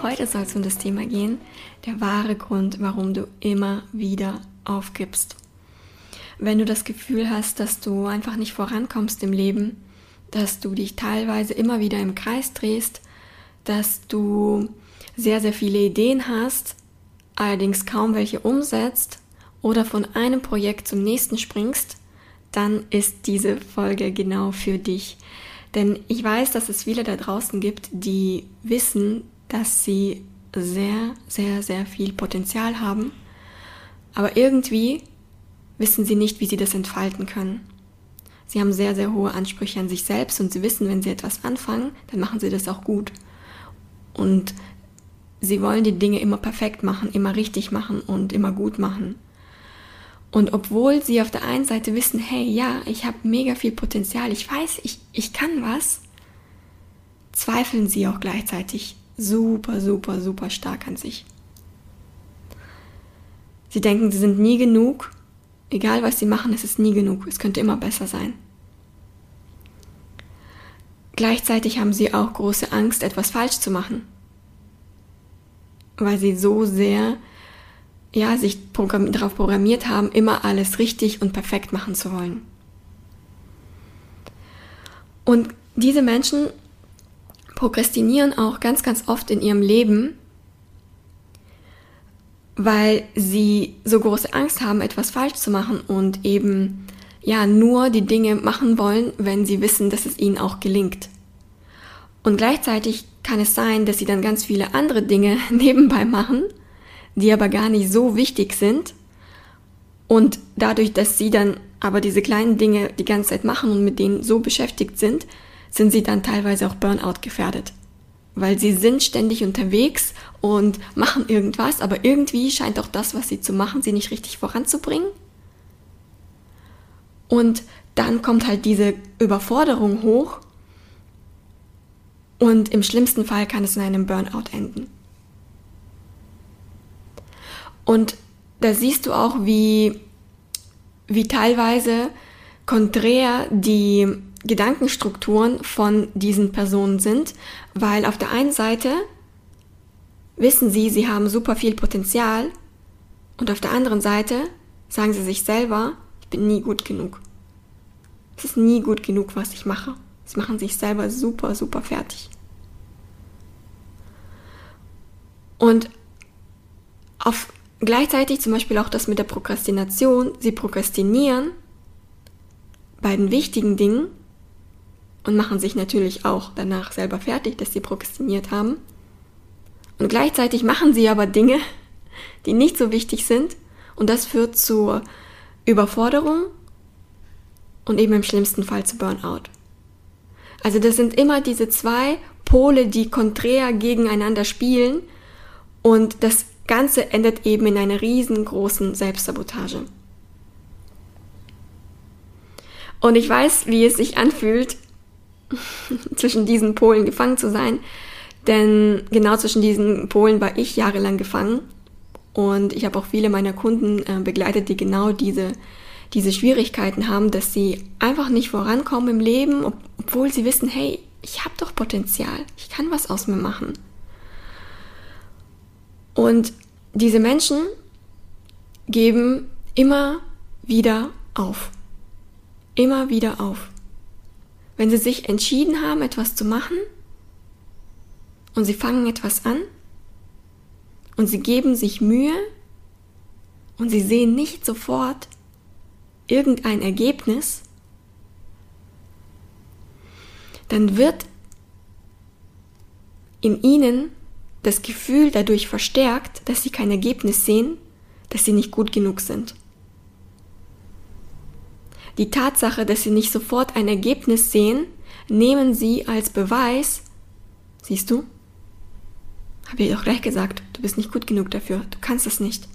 Heute soll es um das Thema gehen, der wahre Grund, warum du immer wieder aufgibst. Wenn du das Gefühl hast, dass du einfach nicht vorankommst im Leben, dass du dich teilweise immer wieder im Kreis drehst, dass du sehr, sehr viele Ideen hast, allerdings kaum welche umsetzt oder von einem Projekt zum nächsten springst, dann ist diese Folge genau für dich. Denn ich weiß, dass es viele da draußen gibt, die wissen, dass sie sehr, sehr, sehr viel Potenzial haben, aber irgendwie wissen sie nicht, wie sie das entfalten können. Sie haben sehr, sehr hohe Ansprüche an sich selbst und sie wissen, wenn sie etwas anfangen, dann machen sie das auch gut. Und sie wollen die Dinge immer perfekt machen, immer richtig machen und immer gut machen. Und obwohl sie auf der einen Seite wissen, hey, ja, ich habe mega viel Potenzial, ich weiß, ich, ich kann was, zweifeln sie auch gleichzeitig super, super, super stark an sich. Sie denken, sie sind nie genug, egal was sie machen, es ist nie genug, es könnte immer besser sein. Gleichzeitig haben sie auch große Angst, etwas falsch zu machen, weil sie so sehr ja, sich programm darauf programmiert haben, immer alles richtig und perfekt machen zu wollen. Und diese Menschen prokrastinieren auch ganz, ganz oft in ihrem Leben, weil sie so große Angst haben, etwas falsch zu machen und eben ja nur die Dinge machen wollen, wenn sie wissen, dass es ihnen auch gelingt. Und gleichzeitig kann es sein, dass sie dann ganz viele andere Dinge nebenbei machen die aber gar nicht so wichtig sind. Und dadurch, dass sie dann aber diese kleinen Dinge die ganze Zeit machen und mit denen so beschäftigt sind, sind sie dann teilweise auch Burnout gefährdet. Weil sie sind ständig unterwegs und machen irgendwas, aber irgendwie scheint auch das, was sie zu machen, sie nicht richtig voranzubringen. Und dann kommt halt diese Überforderung hoch und im schlimmsten Fall kann es in einem Burnout enden. Und da siehst du auch, wie, wie teilweise konträr die Gedankenstrukturen von diesen Personen sind, weil auf der einen Seite wissen sie, sie haben super viel Potenzial und auf der anderen Seite sagen sie sich selber, ich bin nie gut genug. Es ist nie gut genug, was ich mache. Sie machen sich selber super, super fertig. Und auf Gleichzeitig zum Beispiel auch das mit der Prokrastination. Sie prokrastinieren bei den wichtigen Dingen und machen sich natürlich auch danach selber fertig, dass sie prokrastiniert haben. Und gleichzeitig machen sie aber Dinge, die nicht so wichtig sind und das führt zur Überforderung und eben im schlimmsten Fall zu Burnout. Also das sind immer diese zwei Pole, die konträr gegeneinander spielen und das Ganze endet eben in einer riesengroßen Selbstsabotage. Und ich weiß, wie es sich anfühlt, zwischen diesen Polen gefangen zu sein, denn genau zwischen diesen Polen war ich jahrelang gefangen und ich habe auch viele meiner Kunden äh, begleitet, die genau diese, diese Schwierigkeiten haben, dass sie einfach nicht vorankommen im Leben, ob, obwohl sie wissen, hey, ich habe doch Potenzial, ich kann was aus mir machen. Und diese Menschen geben immer wieder auf. Immer wieder auf. Wenn sie sich entschieden haben, etwas zu machen und sie fangen etwas an und sie geben sich Mühe und sie sehen nicht sofort irgendein Ergebnis, dann wird in ihnen das Gefühl dadurch verstärkt, dass sie kein Ergebnis sehen, dass sie nicht gut genug sind. Die Tatsache, dass sie nicht sofort ein Ergebnis sehen, nehmen sie als Beweis, siehst du, Habe ich doch gleich gesagt, du bist nicht gut genug dafür, du kannst es nicht.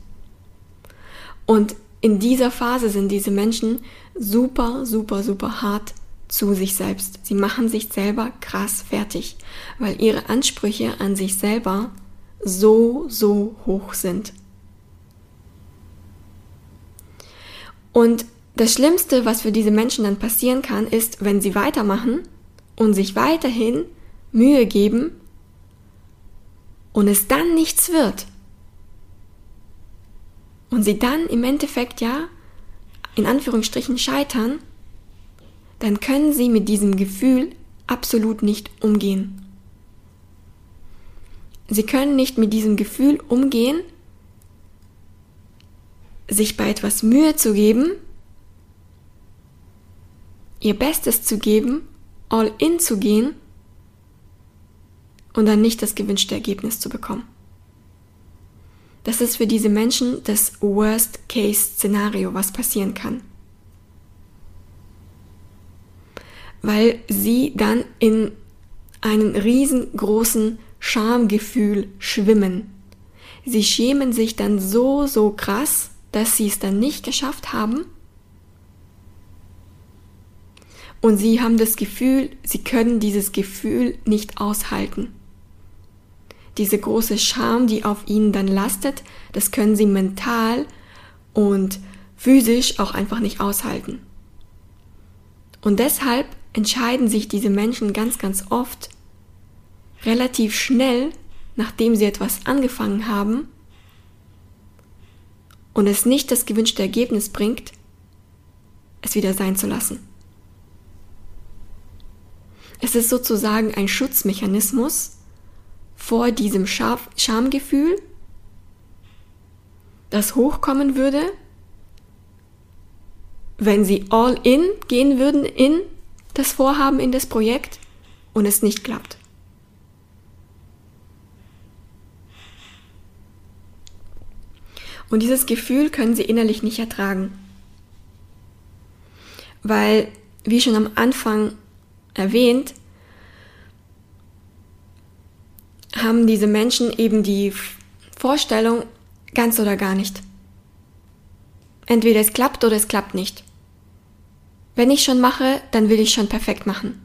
Und in dieser Phase sind diese Menschen super, super, super hart zu sich selbst. Sie machen sich selber krass fertig, weil ihre Ansprüche an sich selber so, so hoch sind. Und das Schlimmste, was für diese Menschen dann passieren kann, ist, wenn sie weitermachen und sich weiterhin Mühe geben und es dann nichts wird. Und sie dann im Endeffekt ja, in Anführungsstrichen, scheitern, dann können sie mit diesem Gefühl absolut nicht umgehen. Sie können nicht mit diesem Gefühl umgehen, sich bei etwas Mühe zu geben, ihr Bestes zu geben, all in zu gehen und dann nicht das gewünschte Ergebnis zu bekommen. Das ist für diese Menschen das Worst-Case-Szenario, was passieren kann. Weil sie dann in einen riesengroßen Schamgefühl schwimmen. Sie schämen sich dann so, so krass, dass sie es dann nicht geschafft haben. Und sie haben das Gefühl, sie können dieses Gefühl nicht aushalten. Diese große Scham, die auf ihnen dann lastet, das können sie mental und physisch auch einfach nicht aushalten. Und deshalb entscheiden sich diese Menschen ganz, ganz oft relativ schnell, nachdem sie etwas angefangen haben, und es nicht das gewünschte Ergebnis bringt, es wieder sein zu lassen. Es ist sozusagen ein Schutzmechanismus vor diesem Schamgefühl, das hochkommen würde, wenn sie all in gehen würden in das Vorhaben, in das Projekt und es nicht klappt. Und dieses Gefühl können sie innerlich nicht ertragen. Weil, wie schon am Anfang erwähnt, haben diese Menschen eben die Vorstellung, ganz oder gar nicht. Entweder es klappt oder es klappt nicht. Wenn ich schon mache, dann will ich schon perfekt machen.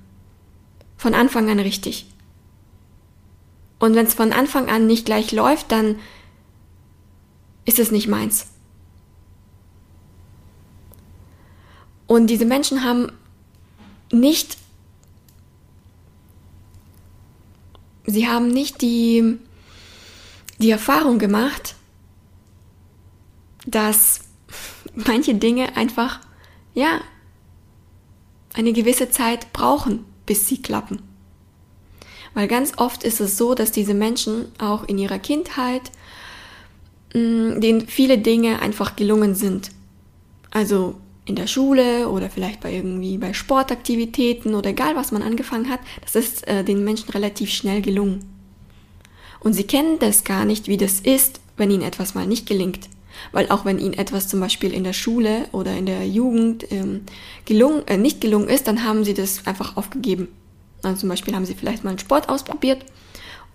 Von Anfang an richtig. Und wenn es von Anfang an nicht gleich läuft, dann ist es nicht meins. Und diese Menschen haben nicht, sie haben nicht die, die Erfahrung gemacht, dass manche Dinge einfach, ja, eine gewisse Zeit brauchen, bis sie klappen. Weil ganz oft ist es so, dass diese Menschen auch in ihrer Kindheit Mm, denen viele Dinge einfach gelungen sind. Also in der Schule oder vielleicht bei irgendwie bei Sportaktivitäten oder egal was man angefangen hat, das ist äh, den Menschen relativ schnell gelungen. Und sie kennen das gar nicht, wie das ist, wenn ihnen etwas mal nicht gelingt. Weil auch wenn ihnen etwas zum Beispiel in der Schule oder in der Jugend ähm, gelungen, äh, nicht gelungen ist, dann haben sie das einfach aufgegeben. Also zum Beispiel haben sie vielleicht mal einen Sport ausprobiert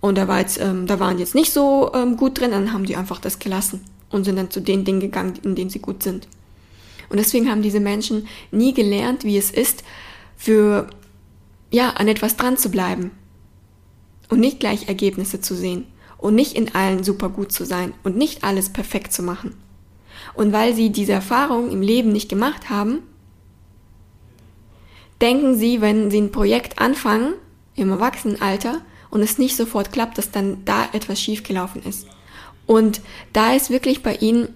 und da, war jetzt, ähm, da waren jetzt nicht so ähm, gut drin, dann haben die einfach das gelassen und sind dann zu den Dingen gegangen, in denen sie gut sind. Und deswegen haben diese Menschen nie gelernt, wie es ist, für, ja, an etwas dran zu bleiben. Und nicht gleich Ergebnisse zu sehen. Und nicht in allen super gut zu sein. Und nicht alles perfekt zu machen. Und weil sie diese Erfahrung im Leben nicht gemacht haben, denken sie, wenn sie ein Projekt anfangen, im Erwachsenenalter, und es nicht sofort klappt, dass dann da etwas schiefgelaufen ist. Und da ist wirklich bei ihnen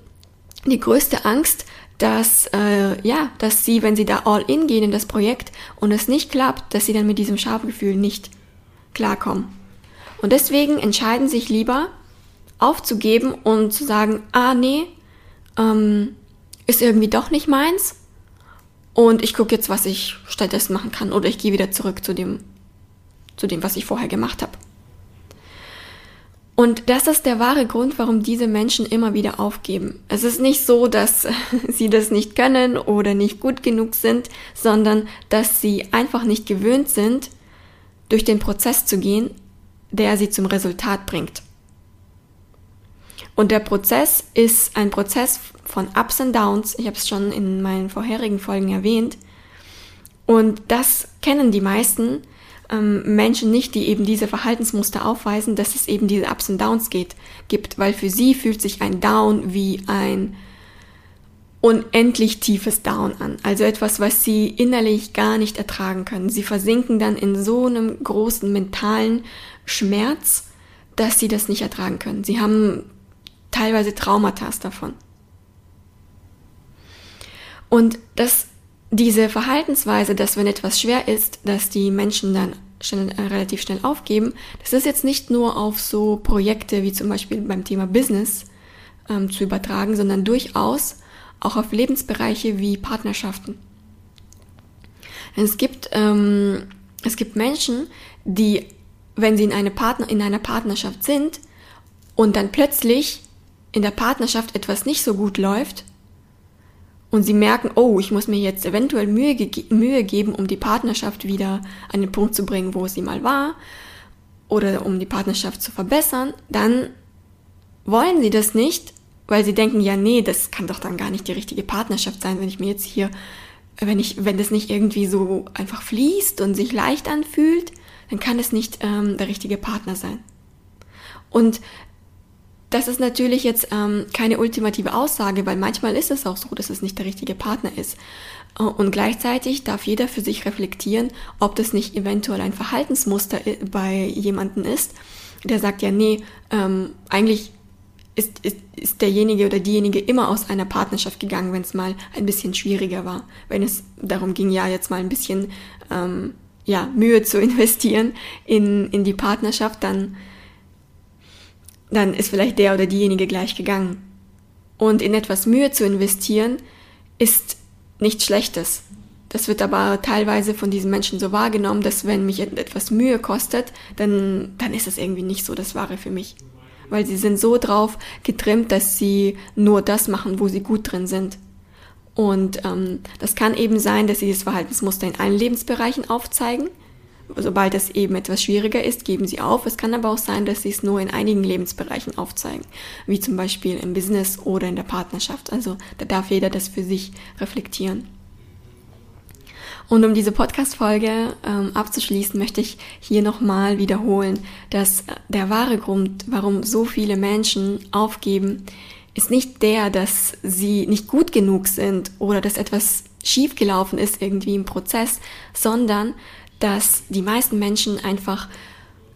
die größte Angst, dass äh, ja, dass sie, wenn sie da all in gehen in das Projekt und es nicht klappt, dass sie dann mit diesem Schamgefühl nicht klarkommen. Und deswegen entscheiden sich lieber aufzugeben und zu sagen, ah nee, ähm, ist irgendwie doch nicht meins und ich gucke jetzt, was ich stattdessen machen kann oder ich gehe wieder zurück zu dem zu dem, was ich vorher gemacht habe. Und das ist der wahre Grund, warum diese Menschen immer wieder aufgeben. Es ist nicht so, dass sie das nicht können oder nicht gut genug sind, sondern dass sie einfach nicht gewöhnt sind, durch den Prozess zu gehen, der sie zum Resultat bringt. Und der Prozess ist ein Prozess von Ups und Downs. Ich habe es schon in meinen vorherigen Folgen erwähnt. Und das kennen die meisten ähm, Menschen nicht, die eben diese Verhaltensmuster aufweisen, dass es eben diese Ups und Downs geht, gibt, weil für sie fühlt sich ein Down wie ein unendlich tiefes Down an. Also etwas, was sie innerlich gar nicht ertragen können. Sie versinken dann in so einem großen mentalen Schmerz, dass sie das nicht ertragen können. Sie haben teilweise Traumata davon. Und das, diese Verhaltensweise, dass wenn etwas schwer ist, dass die Menschen dann schnell, äh, relativ schnell aufgeben, das ist jetzt nicht nur auf so Projekte wie zum Beispiel beim Thema Business ähm, zu übertragen, sondern durchaus auch auf Lebensbereiche wie Partnerschaften. Es gibt, ähm, es gibt Menschen, die, wenn sie in, eine Partner, in einer Partnerschaft sind und dann plötzlich in der Partnerschaft etwas nicht so gut läuft und sie merken, oh, ich muss mir jetzt eventuell Mühe, ge Mühe geben, um die Partnerschaft wieder an den Punkt zu bringen, wo sie mal war oder um die Partnerschaft zu verbessern, dann wollen sie das nicht weil sie denken, ja, nee, das kann doch dann gar nicht die richtige Partnerschaft sein, wenn ich mir jetzt hier, wenn ich, wenn das nicht irgendwie so einfach fließt und sich leicht anfühlt, dann kann es nicht ähm, der richtige Partner sein. Und das ist natürlich jetzt ähm, keine ultimative Aussage, weil manchmal ist es auch so, dass es nicht der richtige Partner ist. Äh, und gleichzeitig darf jeder für sich reflektieren, ob das nicht eventuell ein Verhaltensmuster bei jemanden ist, der sagt, ja, nee, ähm, eigentlich ist, ist, ist derjenige oder diejenige immer aus einer Partnerschaft gegangen, wenn es mal ein bisschen schwieriger war. Wenn es darum ging, ja, jetzt mal ein bisschen ähm, ja, Mühe zu investieren in, in die Partnerschaft, dann, dann ist vielleicht der oder diejenige gleich gegangen. Und in etwas Mühe zu investieren, ist nichts Schlechtes. Das wird aber teilweise von diesen Menschen so wahrgenommen, dass wenn mich etwas Mühe kostet, dann, dann ist es irgendwie nicht so das Wahre für mich weil sie sind so drauf getrimmt, dass sie nur das machen, wo sie gut drin sind. Und ähm, das kann eben sein, dass sie das Verhaltensmuster in allen Lebensbereichen aufzeigen. Sobald es eben etwas schwieriger ist, geben sie auf. Es kann aber auch sein, dass sie es nur in einigen Lebensbereichen aufzeigen, wie zum Beispiel im Business oder in der Partnerschaft. Also da darf jeder das für sich reflektieren. Und um diese Podcast-Folge ähm, abzuschließen, möchte ich hier nochmal wiederholen, dass der wahre Grund, warum so viele Menschen aufgeben, ist nicht der, dass sie nicht gut genug sind oder dass etwas schiefgelaufen ist irgendwie im Prozess, sondern dass die meisten Menschen einfach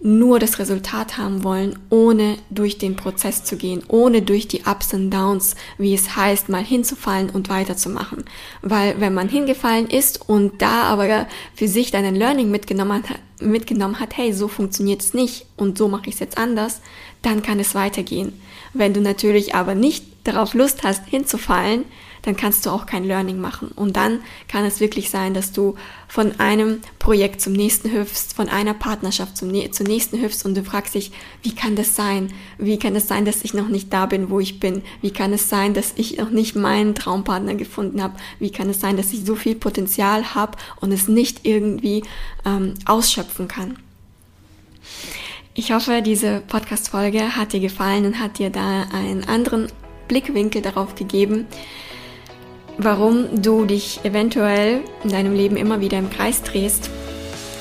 nur das Resultat haben wollen, ohne durch den Prozess zu gehen, ohne durch die Ups und Downs, wie es heißt, mal hinzufallen und weiterzumachen. Weil wenn man hingefallen ist und da aber für sich dann ein Learning mitgenommen hat, mitgenommen hat, hey, so funktioniert es nicht und so mache ich es jetzt anders, dann kann es weitergehen. Wenn du natürlich aber nicht darauf Lust hast, hinzufallen, dann kannst du auch kein Learning machen. Und dann kann es wirklich sein, dass du von einem Projekt zum nächsten hüpfst, von einer Partnerschaft zum, zur nächsten hüpfst und du fragst dich, wie kann das sein? Wie kann es sein, dass ich noch nicht da bin, wo ich bin? Wie kann es sein, dass ich noch nicht meinen Traumpartner gefunden habe? Wie kann es sein, dass ich so viel Potenzial habe und es nicht irgendwie ähm, ausschöpfen kann? Ich hoffe, diese Podcast-Folge hat dir gefallen und hat dir da einen anderen Blickwinkel darauf gegeben, warum du dich eventuell in deinem Leben immer wieder im Kreis drehst.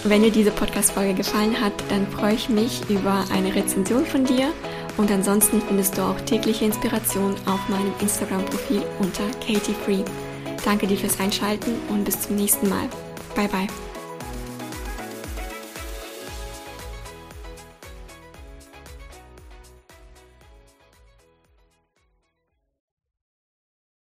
Wenn dir diese Podcast-Folge gefallen hat, dann freue ich mich über eine Rezension von dir und ansonsten findest du auch tägliche Inspiration auf meinem Instagram-Profil unter Katie Free. Danke dir fürs Einschalten und bis zum nächsten Mal. Bye bye.